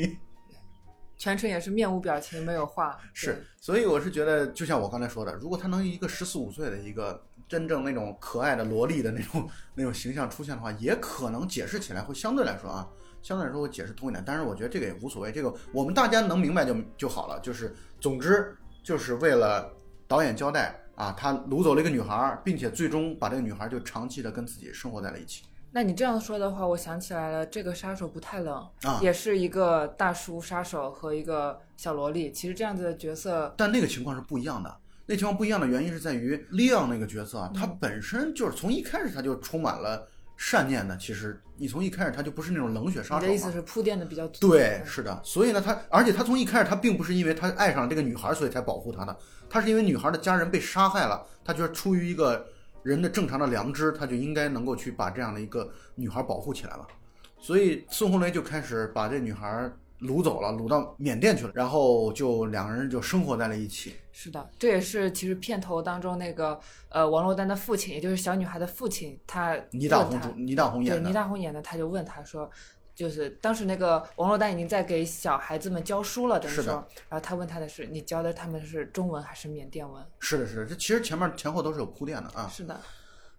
S2: 全程也是面无表情，没有话。
S1: 是，所以我是觉得，就像我刚才说的，如果他能一个十四五岁的一个真正那种可爱的萝莉的那种 那种形象出现的话，也可能解释起来会相对来说啊，相对来说会解释通一点。但是我觉得这个也无所谓，这个我们大家能明白就就好了。就是总之就是为了导演交代啊，他掳走了一个女孩，并且最终把这个女孩就长期的跟自己生活在了一起
S2: 那你这样说的话，我想起来了，这个杀手不太冷，
S1: 啊。
S2: 也是一个大叔杀手和一个小萝莉。其实这样子的角色，
S1: 但那个情况是不一样的。那情况不一样的原因是在于利昂那个角色啊，他本身就是从一开始他就充满了善念的。其实你从一开始他就不是那种冷血杀手嘛。
S2: 你的意思是铺垫的比较足。
S1: 对，是的。所以呢，他而且他从一开始他并不是因为他爱上这个女孩所以才保护她的，他是因为女孩的家人被杀害了，他觉得出于一个人的正常的良知，他就应该能够去把这样的一个女孩保护起来了。所以孙红雷就开始把这女孩掳走了，掳到缅甸去了，然后就两个人就生活在了一起。
S2: 是的，这也是其实片头当中那个呃王珞丹的父亲，也就是小女孩的父亲，他
S1: 倪大红主，倪大红
S2: 对倪
S1: 演的，
S2: 大红演的，他就问他说，就是当时那个王珞丹已经在给小孩子们教书了，等于说，然后他问他的是，你教的他们是中文还是缅甸文？
S1: 是的，是的，这其实前面前后都是有铺垫的啊。
S2: 是的，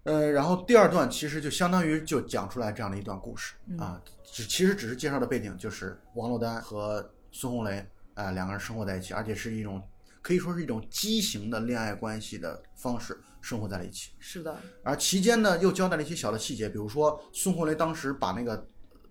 S1: 呃，然后第二段其实就相当于就讲出来这样的一段故事、
S2: 嗯
S1: 啊，只其实只是介绍的背景，就是王珞丹和孙红雷啊、两个人生活在一起，而且是一种可以说是一种畸形的恋爱关系的方式生活在了一起。
S2: 是的，
S1: 而期间呢，又交代了一些小的细节，比如说孙红雷当时把那个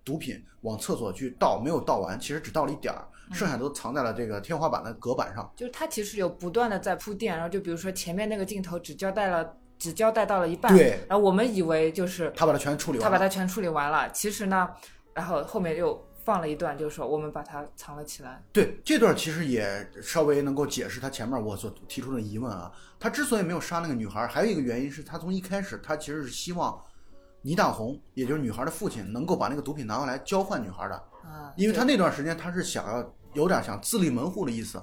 S1: 毒品往厕所去倒，没有倒完，其实只倒了一点儿，
S2: 嗯
S1: 剩下都藏在了这个天花板的隔板上。
S2: 就是他其实有不断的在铺垫，然后就比如说前面那个镜头只交代了只交代到了一半，
S1: 对，
S2: 然后我们以为就是
S1: 他把它全处理完了。
S2: 他把它全处理完了，其实呢，然后后面又放了一段，就是说我们把它藏了起来。
S1: 对这段其实也稍微能够解释他前面我所提出的疑问啊。他之所以没有杀那个女孩，还有一个原因是他从一开始他其实是希望倪大红，也就是女孩的父亲，能够把那个毒品拿回来交换女孩的，
S2: 啊，
S1: 因为他那段时间他是想要有点想自立门户的意思。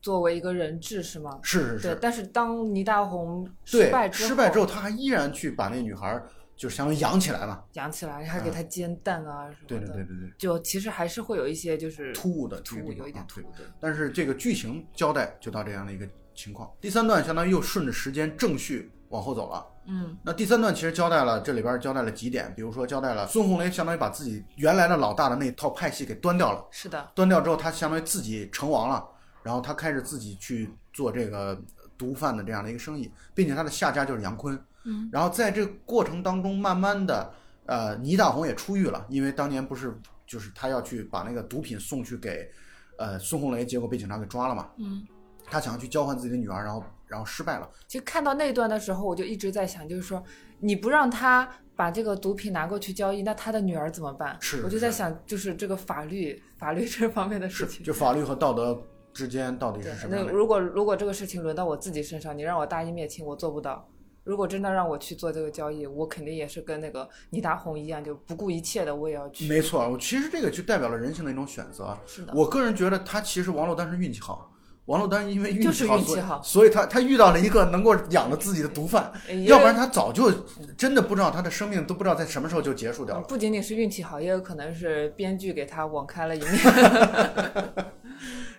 S2: 作为一个人质是吗？是，
S1: 是是是，
S2: 但是当倪大红失，败之后，
S1: 失败之后他还依然去把那女孩就相当于养起来嘛。
S2: 养起来，还给他煎蛋啊什么的。
S1: 对对对对对，
S2: 就其实还是会有一些就是
S1: 突兀的
S2: 突兀，有一点突兀。对，
S1: 但是这个剧情交代就到这样的一个情况。第三段相当于又顺着时间正序往后走了。
S2: 嗯，
S1: 那第三段其实交代了这里边交代了几点，比如说交代了孙红雷相当于把自己原来的老大的那套派系给端掉了，
S2: 是的，
S1: 端掉之后他相当于自己成王了，然后他开始自己去做这个毒贩的这样的一个生意，并且他的下家就是杨坤。
S2: 嗯，
S1: 然后在这个过程当中，慢慢的，呃，倪大红也出狱了，因为当年不是就是他要去把那个毒品送去给，呃，孙红雷，结果被警察给抓了嘛。
S2: 嗯，
S1: 他想要去交换自己的女儿，然后然后失败了。
S2: 其实看到那段的时候，我就一直在想，就是说你不让他把这个毒品拿过去交易，那他的女儿怎么办？
S1: 是
S2: 我就在想，就是这个法律法律这方面的事情。
S1: 就法律和道德之间到底是什么样的？
S2: 那如果如果这个事情轮到我自己身上，你让我大义灭亲，我做不到。如果真的让我去做这个交易，我肯定也是跟那个倪大红一样，就不顾一切的我也要去。
S1: 没错，我其实这个就代表了人性的一种选择。
S2: 是的，
S1: 我个人觉得他其实王珞丹是运气好，王珞丹因为运气好所以他他遇到了一个能够养了自己的毒贩，要不然他早就真的不知道他的生命都不知道在什么时候就结束掉了。
S2: 不仅仅是运气好，也有可能是编剧给他网开了一面。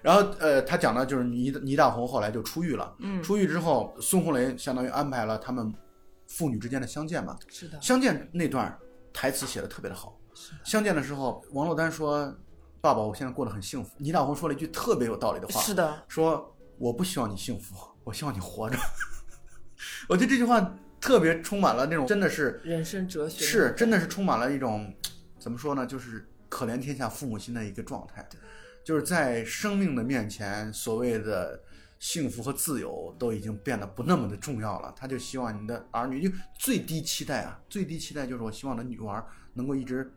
S1: 然后呃，他讲的就是倪倪大红后来就出狱了，
S2: 嗯，
S1: 出狱之后，孙红雷相当于安排了他们父女之间的相见嘛。
S2: 是的，
S1: 相见那段台词写的特别的好。相见的时候，王珞丹说：“爸爸，我现在过得很幸福。”倪大红说了一句特别有道理的话，
S2: 是的，
S1: 说：“我不希望你幸福，我希望你活着。”我觉得这句话特别充满了那种真的是
S2: 人生哲学
S1: 是真的是充满了一种怎么说呢，就是可怜天下父母心的一个状态，就是在生命的面前，所谓的幸福和自由都已经变得不那么的重要了。他就希望你的儿女，就最低期待啊，最低期待就是我希望我的女儿能够一直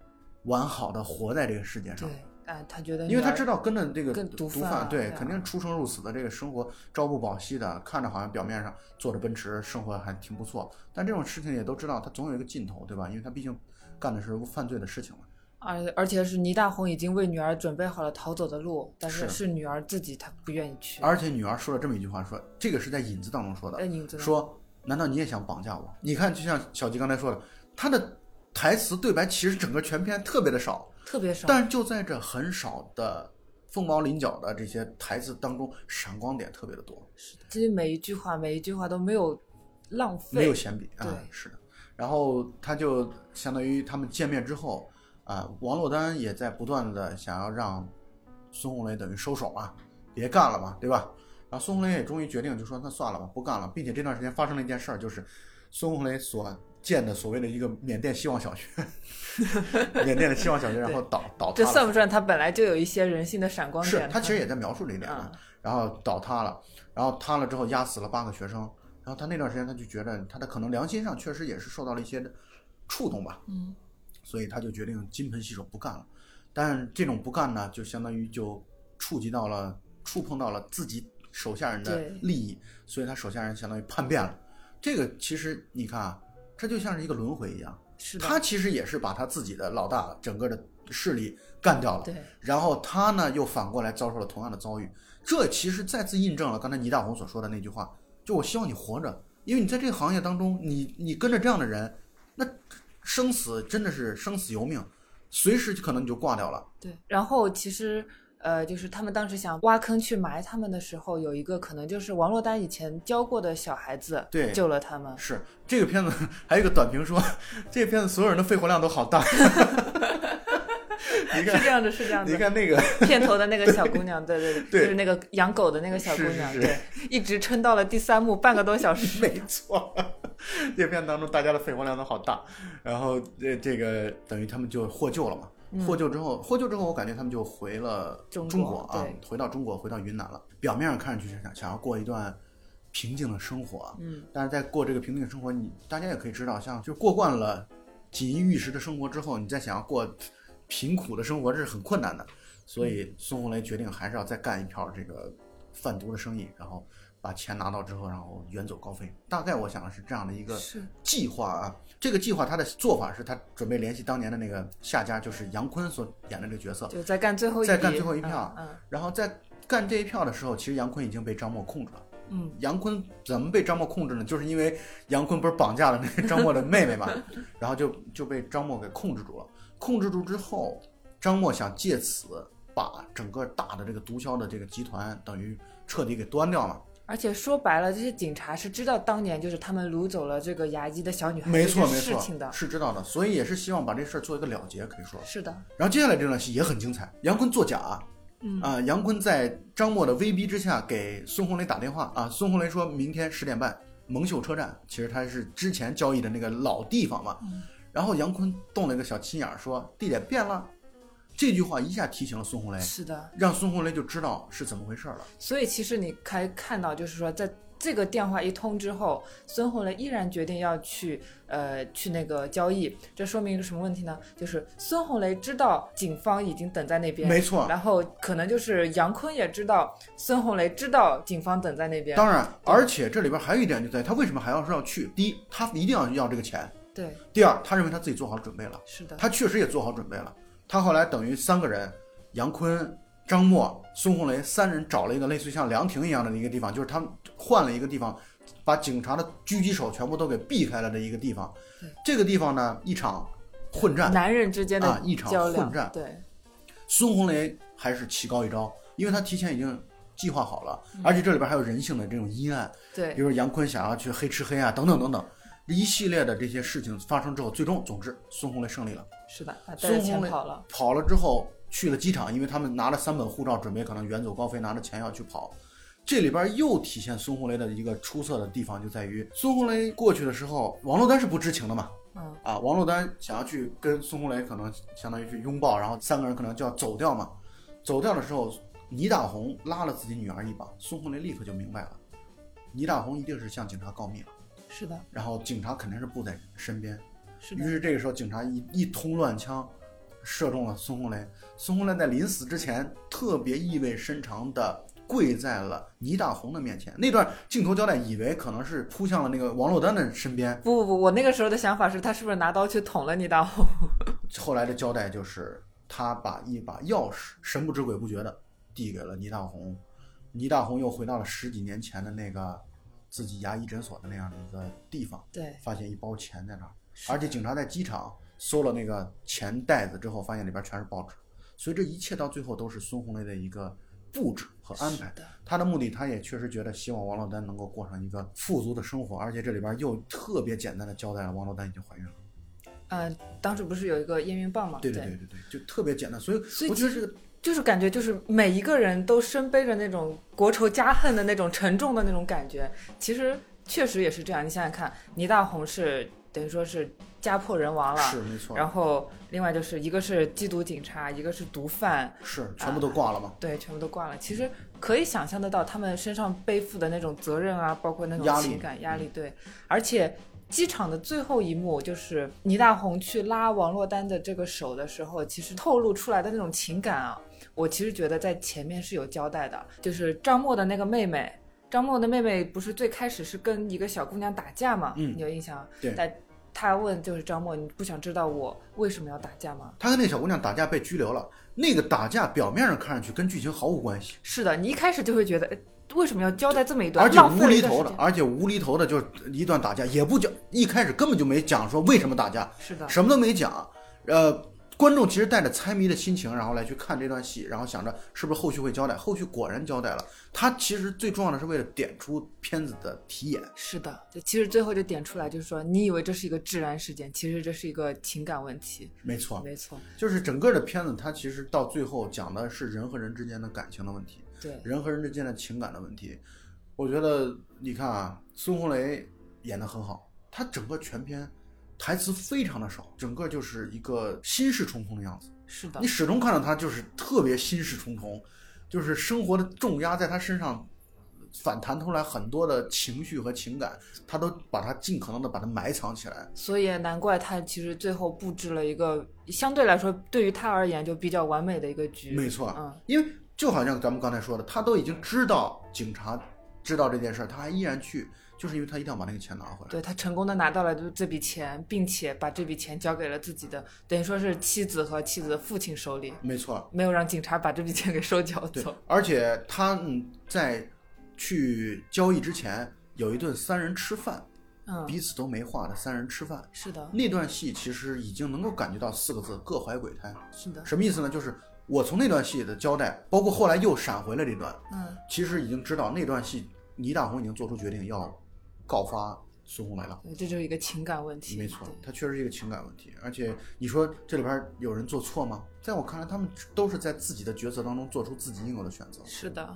S1: 完好的活在这个世界上
S2: 对。，哎，他觉得
S1: 因为他知道跟着这个
S2: 跟毒
S1: 毒
S2: 贩啊
S1: 对，肯定出生入死的这个生活朝不保夕的，看着好像表面上坐着奔驰，生活还挺不错，但这种事情也都知道，他总有一个尽头，对吧？因为他毕竟干的是犯罪的事情嘛。
S2: 而而且是倪大红已经为女儿准备好了逃走的路，但是
S1: 是
S2: 是女儿自己她不愿意去。
S1: 而且女儿说了这么一句话，说这个是在影子当中说的，说难道你也想绑架我？你看，就像小吉刚才说的，他的台词对白其实整个全篇特别的少，
S2: 特别少，
S1: 但是就在这很少的凤毛麟角的这些台词当中，闪光点特别的多。
S2: 是的其实每一句话每一句话都没有浪费，
S1: 没有闲笔啊
S2: 对，
S1: 是的。然后他就相当于他们见面之后啊，王珞丹也在不断的想要让孙红雷等于收手嘛，别干了嘛，对吧？然后孙红雷也终于决定，就说那算了吧，不干了，并且这段时间发生了一件事儿，就是孙红雷所建的所谓的一个缅甸希望小学，缅甸的希望小学，然后倒倒塌了。
S2: 这算不算他本来就有一些人性的闪光点
S1: 是
S2: 点？
S1: 他其实也在描述这一点嘛
S2: 嗯，
S1: 然后倒塌了，然后塌了之后压死了八个学生，然后他那段时间他就觉得他的可能良心上确实也是受到了一些触动吧，
S2: 嗯，
S1: 所以他就决定金盆洗手不干了，但这种不干呢，就相当于就触及到了触碰到了自己手下人的利益，所以他手下人相当于叛变了，这个其实你看啊，这就像是一个轮回一样。
S2: 是，
S1: 他其实也是把他自己的老大整个的势力干掉了，
S2: 对。
S1: 然后他呢又反过来遭受了同样的遭遇，这其实再次印证了刚才倪大红所说的那句话，就我希望你活着，因为你在这个行业当中，你你跟着这样的人，那生死真的是生死由命，随时可能你就挂掉了。
S2: 对。然后其实呃，就是他们当时想挖坑去埋他们的时候，有一个可能就是王珞丹以前教过的小孩子，
S1: 对
S2: 救了他们。
S1: 是这个片子还有一个短评说，这个片子所有人的肺活量都好大。你看，
S2: 是这样的，是这样的。
S1: 你看那个
S2: 片头的那个小姑娘，对对
S1: 对
S2: 就是那个养狗的那个小姑娘，
S1: 是是是
S2: 对，一直撑到了第三幕，半个多小时。
S1: 没错，这片当中大家的肺活量都好大，然后这这个等于他们就获救了嘛。获救之后，获救之后，我感觉他们就回了
S2: 嗯中
S1: 中
S2: 国
S1: 啊，回到中国，回到云南了。表面上看上去是想想要过一段平静的生活，
S2: 嗯，
S1: 但是在过这个平静的生活，你大家也可以知道，像就过惯了锦衣玉食的生活之后，你再想要过贫苦的生活，这是很困难的。所以孙红雷决定还是要再干一票这个贩毒的生意，然后把钱拿到之后，然后远走高飞。大概我想是这样的一个计划啊。这个计划他的做法是他准备联系当年的那个下家，就是杨坤所演的这个角色，
S2: 就在干最后一
S1: 再干最后一票
S2: 嗯
S1: 然后在干这一票的时候，其实杨坤已经被张默控制了。
S2: 嗯，
S1: 杨坤怎么被张默控制呢？就是因为杨坤不是绑架了那个张默的妹妹嘛，然后就就被张默给控制住了。控制住之后，张默想借此把整个大的这个毒枭的这个集团等于彻底给端掉嘛。
S2: 而且说白了，这些警察是知道当年就是他们掳走了这个牙医的小女孩
S1: 没错没错
S2: 事情的，，
S1: 是知道的，所以也是希望把这事儿做一个了结，可以说。
S2: 是的，
S1: 然后接下来这段戏也很精彩，杨坤作假，
S2: 嗯
S1: 啊、杨坤在张默的威逼之下给孙红雷打电话啊，孙红雷说明天十点半蒙秀车站，其实他是之前交易的那个老地方嘛，
S2: 嗯
S1: 然后杨坤动了一个小心眼儿，说地点变了，这句话一下提醒了孙红雷，
S2: 是的。
S1: 让孙红雷就知道是怎么回事了。
S2: 所以其实你可以看到，就是说在这个电话一通之后，孙红雷依然决定要去呃去那个交易，这说明一个什么问题呢？就是孙红雷知道警方已经等在那边，
S1: 没错。
S2: 然后可能就是杨坤也知道孙红雷知道警方等在那边。
S1: 当然，而且这里边还有一点就在于他为什么还要说要去？第一，他一定要要这个钱；
S2: 对，
S1: 第二，他认为他自己做好准备了。
S2: 是的，
S1: 他确实也做好准备了。他后来等于三个人，杨坤。张默、孙红雷三人找了一个类似于像凉亭一样的一个地方，就是他们换了一个地方，把警察的狙击手全部都给避开了的一个地方。这个地方呢，一场混战，
S2: 男人之间的
S1: 啊一场混战。
S2: 对，
S1: 孙红雷还是棋高一招，因为他提前已经计划好了，而且这里边还有人性的这种阴暗。
S2: 对，
S1: 比如杨坤想要去黑吃黑啊，等等等等，一系列的这些事情发生之后，最终总之孙红雷胜利了。
S2: 是的，
S1: 孙红雷
S2: 跑了，
S1: 跑了之后。去了机场，因为他们拿了三本护照，准备可能远走高飞，拿着钱要去跑。这里边又体现孙红雷的一个出色的地方，就在于孙红雷过去的时候，王珞丹是不知情的嘛？
S2: 嗯
S1: 啊，王珞丹想要去跟孙红雷可能相当于去拥抱，然后三个人可能就要走掉嘛。走掉的时候，倪大红拉了自己女儿一把，孙红雷立刻就明白了，倪大红一定是向警察告密了。
S2: 是的。
S1: 然后警察肯定是不在身边。
S2: 是。
S1: 于是这个时候，警察一一通乱枪。射中了孙红雷。孙红雷在临死之前特别意味深长的跪在了倪大红的面前。那段镜头交代，以为可能是扑向了那个王珞丹的身边。
S2: 不不不，我那个时候的想法是他是不是拿刀去捅了倪大红？
S1: 后来的交代就是他把一把钥匙神不知鬼不觉的递给了倪大红。倪大红又回到了十几年前的那个自己牙医诊所的那样的一个地方，
S2: 对，
S1: 发现一包钱在那儿，而且警察在机场。搜了那个钱袋子之后，发现里边全是报纸，所以这一切到最后都是孙红雷的一个布置和安排。他的目的，他也确实觉得希望王珞丹能够过上一个富足的生活，而且这里边又特别简单的交代了王珞丹已经怀孕了。
S2: 呃，当时不是有一个验孕棒吗？
S1: 对对对对对，就特别简单。所以我觉得这个
S2: 就是感觉就是每一个人都身背着那种国仇家恨的那种沉重的那种感觉。其实确实也是这样，你想想看，倪大红是等于说是。家破人亡了，
S1: 是没错。
S2: 然后另外就是一个是缉毒警察，一个是毒贩，
S1: 是全部都挂了吗？
S2: 对，全部都挂了。其实可以想象得到他们身上背负的那种责任啊，包括那种情感压力。对，而且机场的最后一幕就是倪大红去拉王珞丹的这个手的时候，其实透露出来的那种情感啊，我其实觉得在前面是有交代的，就是张默的那个妹妹，张默的妹妹不是最开始是跟一个小姑娘打架吗？
S1: 嗯，
S2: 你有印象？
S1: 对。
S2: 但他问就是张默，你不想知道我为什么要打架吗？
S1: 他跟那小姑娘打架被拘留了，那个打架表面上看上去跟剧情毫无关系。
S2: 是的，你一开始就会觉得，为什么要交代这么一段？
S1: 而且无厘头的，而且无厘头的，就是一段打架也不讲，一开始根本就没讲说为什么打架，
S2: 是的，
S1: 什么都没讲，呃。观众其实带着猜谜的心情，然后来去看这段戏，然后想着是不是后续会交代。后续果然交代了。他其实最重要的是为了点出片子的题眼。
S2: 是的，就其实最后就点出来，就是说你以为这是一个治安事件，其实这是一个情感问题。
S1: 没错，
S2: 没错，
S1: 就是整个的片子，它其实到最后讲的是人和人之间的感情的问题，
S2: 对，
S1: 人和人之间的情感的问题。我觉得你看啊，孙红雷演的很好，他整个全片。台词非常的少，整个就是一个心事重重的样子。
S2: 是的，
S1: 你始终看到他就是特别心事重重，就是生活的重压在他身上反弹出来很多的情绪和情感，他都把它尽可能的把它埋藏起来。
S2: 所以难怪他其实最后布置了一个相对来说对于他而言就比较完美的一个局。
S1: 没错，
S2: 嗯，
S1: 因为就好像咱们刚才说的，他都已经知道警察知道这件事儿，他还依然去。就是因为他一定要把那个钱拿回来，
S2: 对他成功的拿到了这笔钱，并且把这笔钱交给了自己的，等于说是妻子和妻子的父亲手里。
S1: 没错，
S2: 没有让警察把这笔钱给收缴走。
S1: 而且他在去交易之前有一顿三人吃饭，
S2: 嗯，
S1: 彼此都没话的三人吃饭。
S2: 是的，
S1: 那段戏其实已经能够感觉到四个字：各怀鬼胎。
S2: 是的，
S1: 什么意思呢？就是我从那段戏的交代，包括后来又闪回了这段，
S2: 嗯，
S1: 其实已经知道那段戏倪大红已经做出决定要。告发孙红雷了，
S2: 这就是一个情感问题。
S1: 没错，它确实是一个情感问题。而且你说这里边有人做错吗？在我看来，他们都是在自己的角色当中做出自己应有的选择。
S2: 是的，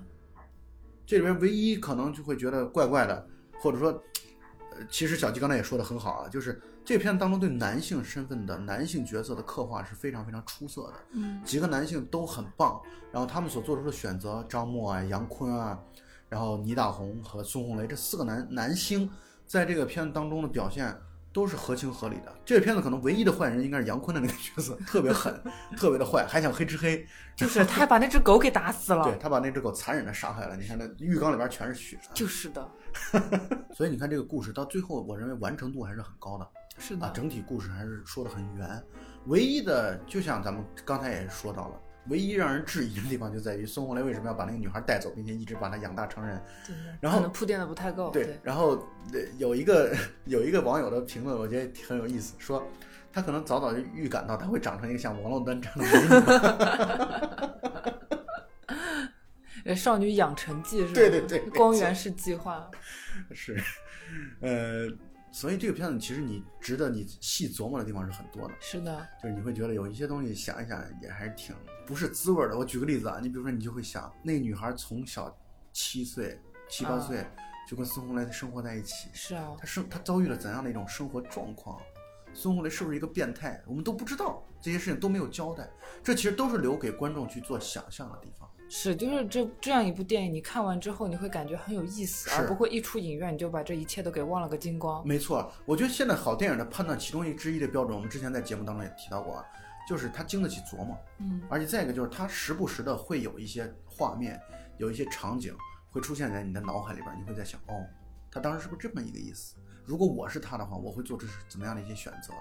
S1: 这里边唯一可能就会觉得怪怪的，或者说，呃，其实小吉刚才也说的很好啊，就是这片当中对男性身份的男性角色的刻画是非常非常出色的。
S2: 嗯，
S1: 几个男性都很棒，然后他们所做出的选择，张默啊、杨坤啊。然后倪大红和孙红雷这四个男男星在这个片子当中的表现都是合情合理的。这个片子可能唯一的坏人应该是杨坤的那个角色，特别狠，特别的坏，还想黑吃黑。
S2: 就是他还把那只狗给打死了。
S1: 对他把那只狗残忍的杀害了，你看那浴缸里边全是血。
S2: 就是的，
S1: 所以你看这个故事到最后，我认为完成度还是很高的啊，
S2: 是的，
S1: 整体故事还是说的很圆。唯一的，就像咱们刚才也说到了，唯一让人质疑的地方就在于孙红雷为什么要把那个女孩带走，并且一直把她养大成人。
S2: 对
S1: 然后
S2: 可能铺垫的不太够。对，
S1: 然后呃有一个 有一个网友的评论，我觉得很有意思，说他可能早早就预感到他会长成一个像王珞丹这样的美女。
S2: 呃少女养成记是吧？
S1: 对对对
S2: 光源式计划。
S1: 是，呃，所以这个片子其实你值得你细琢磨的地方是很多的。
S2: 是的，
S1: 就是你会觉得有一些东西想一想也还是挺不是滋味儿的。我举个例子啊，你比如说你就会想，那个女孩从小七岁七八
S2: 啊
S1: 岁就跟孙红雷生活在一起，
S2: 是啊，
S1: 她生她遭遇了怎样的一种生活状况？孙红雷是不是一个变态？我们都不知道，这些事情都没有交代，这其实都是留给观众去做想象的地方。
S2: 是就是这这样一部电影，你看完之后你会感觉很有意思，而不会一出影院你就把这一切都给忘了个精光。
S1: 没错，我觉得现在好电影的判断其中一之一的标准，我们之前在节目当中也提到过啊，就是他经得起琢磨。
S2: 嗯，
S1: 而且再一个就是他时不时的会有一些画面，有一些场景会出现在你的脑海里边，你会在想，哦，他当时是不是这么一个意思？如果我是他的话，我会做出怎么样的一些选择？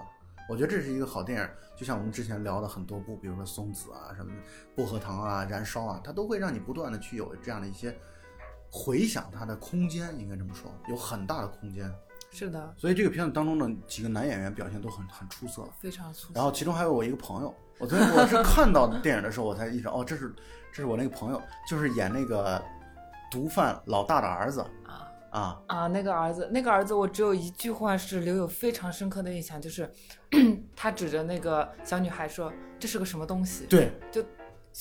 S1: 我觉得这是一个好电影，就像我们之前聊的很多部，比如说松子啊、什么薄荷糖啊、燃烧啊，它都会让你不断的去有这样的一些回想它的空间，应该这么说，有很大的空间。
S2: 是的，
S1: 所以这个片子当中的几个男演员表现都很很出色。
S2: 非常出色
S1: 然后其中还有我一个朋友，我昨天我是看到电影的时候，我才意识到，哦，这是这是我那个朋友，就是演那个毒贩老大的儿子
S2: 啊
S1: 啊，
S2: 啊！那个儿子，那个儿子，我只有一句话是留有非常深刻的印象，就是 他指着那个小女孩说：“这是个什么东西？”
S1: 对
S2: 就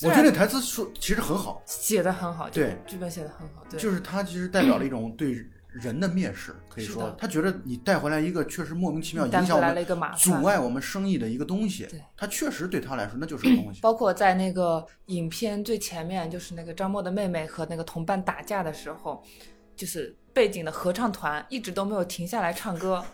S1: 我觉得那台词说其实很好，
S2: 写的很好，
S1: 对
S2: 剧本写的很好，对，
S1: 就是它其实代表了一种对人的蔑视，可以说他觉得你带回来一个确实莫名其妙影响我们、
S2: 一个麻
S1: 阻。碍我们生意的一个东西
S2: 对，
S1: 他确实对他来说那就是个东西。
S2: 包括在那个影片最前面，就是那个张默的妹妹和那个同伴打架的时候，就是背景的合唱团一直都没有停下来唱歌。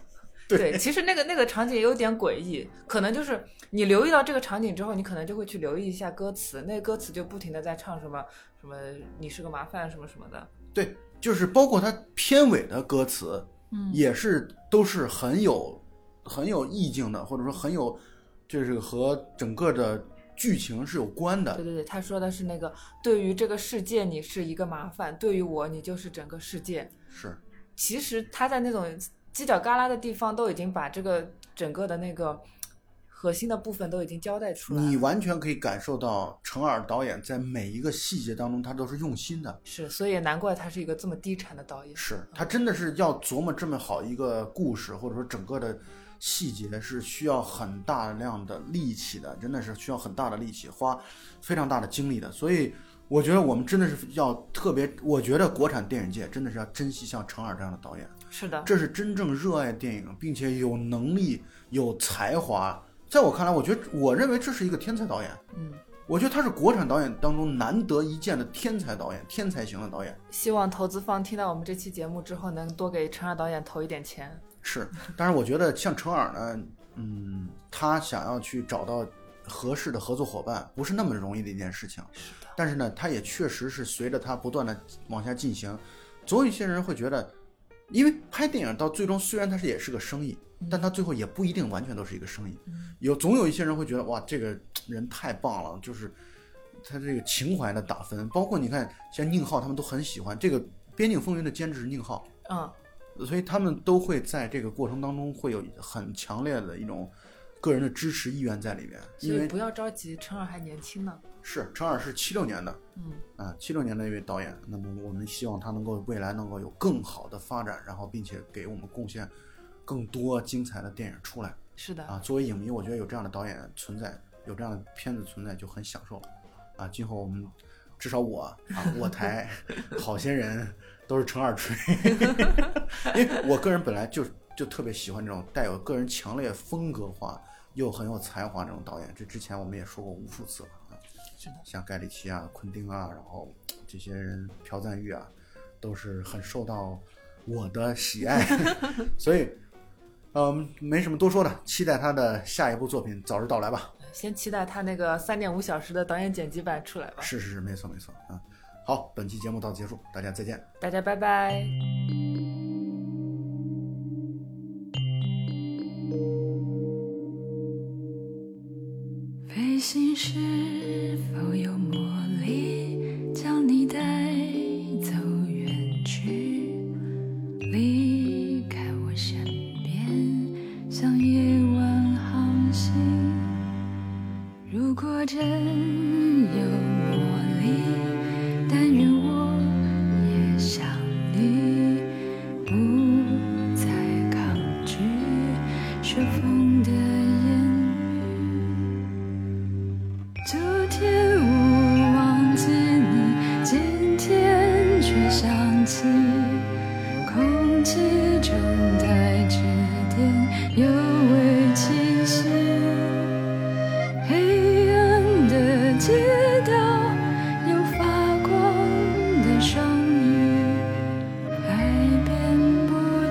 S2: 对，其实那个那个场景有点诡异，可能就是你留意到这个场景之后，你可能就会去留意一下歌词，那个歌词就不停的在唱什么什么你是个麻烦什么什么的。
S1: 对，就是包括它片尾的歌词，
S2: 嗯
S1: 也是都是很有很有意境的，或者说很有就是和整个的剧情是有关的。
S2: 对对对，他说的是那个对于这个世界你是一个麻烦，对于我你就是整个世界。
S1: 是，
S2: 其实他在那种犄角旮旯的地方都已经把这个整个的那个核心的部分都已经交代出来了。
S1: 你完全可以感受到程耳导演在每一个细节当中，他都是用心的。
S2: 是，所以也难怪他是一个这么低产的导演。
S1: 是他真的是要琢磨这么好一个故事，或者说整个的细节是需要很大量的力气的，真的是需要很大的力气，花非常大的精力的。所以我觉得我们真的是要特别，我觉得国产电影界真的是要珍惜像程耳这样的导演，
S2: 是的，
S1: 这是真正热爱电影，并且有能力、有才华。在我看来，我觉得我认为这是一个天才导演。
S2: 嗯，
S1: 我觉得他是国产导演当中难得一见的天才导演，天才型的导演。
S2: 希望投资方听到我们这期节目之后，能多给陈二导演投一点钱。
S1: 是，但是我觉得像陈耳呢，嗯，他想要去找到合适的合作伙伴，不是那么容易的一件事情。
S2: 是的，
S1: 但是呢，他也确实是随着他不断的往下进行，总有一些人会觉得，因为拍电影到最终虽然它是也是个生意，但他最后也不一定完全都是一个生意。有总有一些人会觉得，哇，这个人太棒了，就是他这个情怀的打分，包括你看像宁浩他们都很喜欢这个《边境风云》的监制宁浩。
S2: 嗯，
S1: 所以他们都会在这个过程当中会有很强烈的一种个人的支持意愿在里面，因为
S2: 所以不要着急，陈二还年轻呢。
S1: 是陈耳是七六年的
S2: 嗯，
S1: 啊，七六年的一位导演，那么我们希望他能够未来能够有更好的发展，然后并且给我们贡献更多精彩的电影出来。
S2: 是的
S1: 啊，作为影迷，我觉得有这样的导演存在，有这样的片子存在就很享受了。啊，今后我们至少我啊，我台 好些人都是陈二锤，因为我个人本来就就特别喜欢这种带有个人强烈风格化又很有才华这种导演。这之前我们也说过无数次了啊，像盖里奇啊、昆汀啊，然后这些人朴赞玉啊，都是很受到我的喜爱，所以。嗯没什么多说的期待他的下一部作品早日到来吧。
S2: 先期待他那个三点五小时的导演剪辑版出来吧。
S1: 是是是没错没错啊。好本期节目到此结束大家再见。
S2: 大家拜拜。
S3: 飞行时有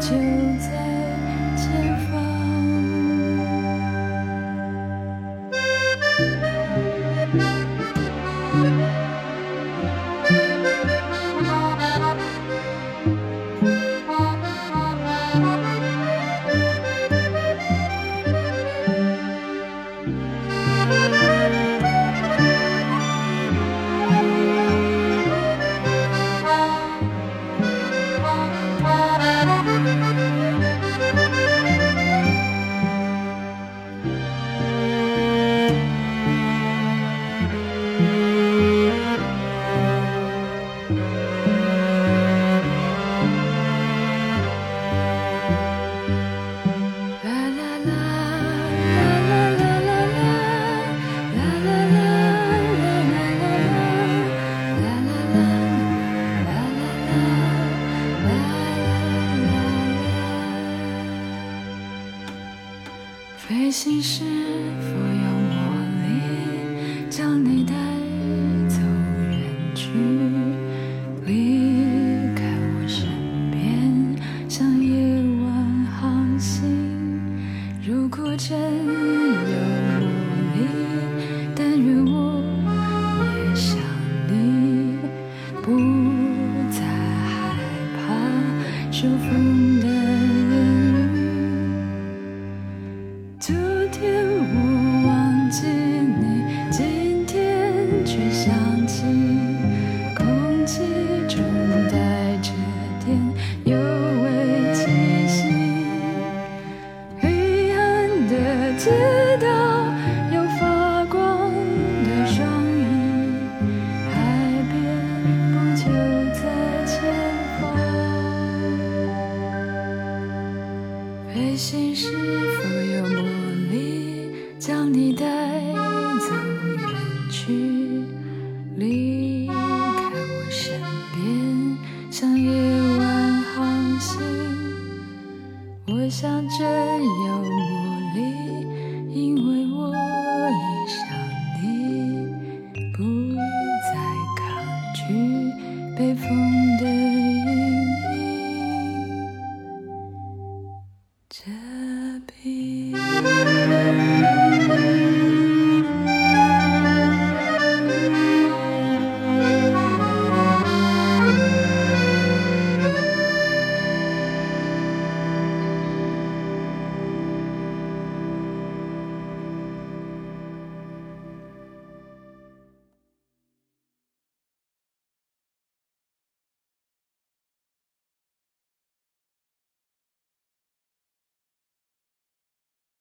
S3: 就在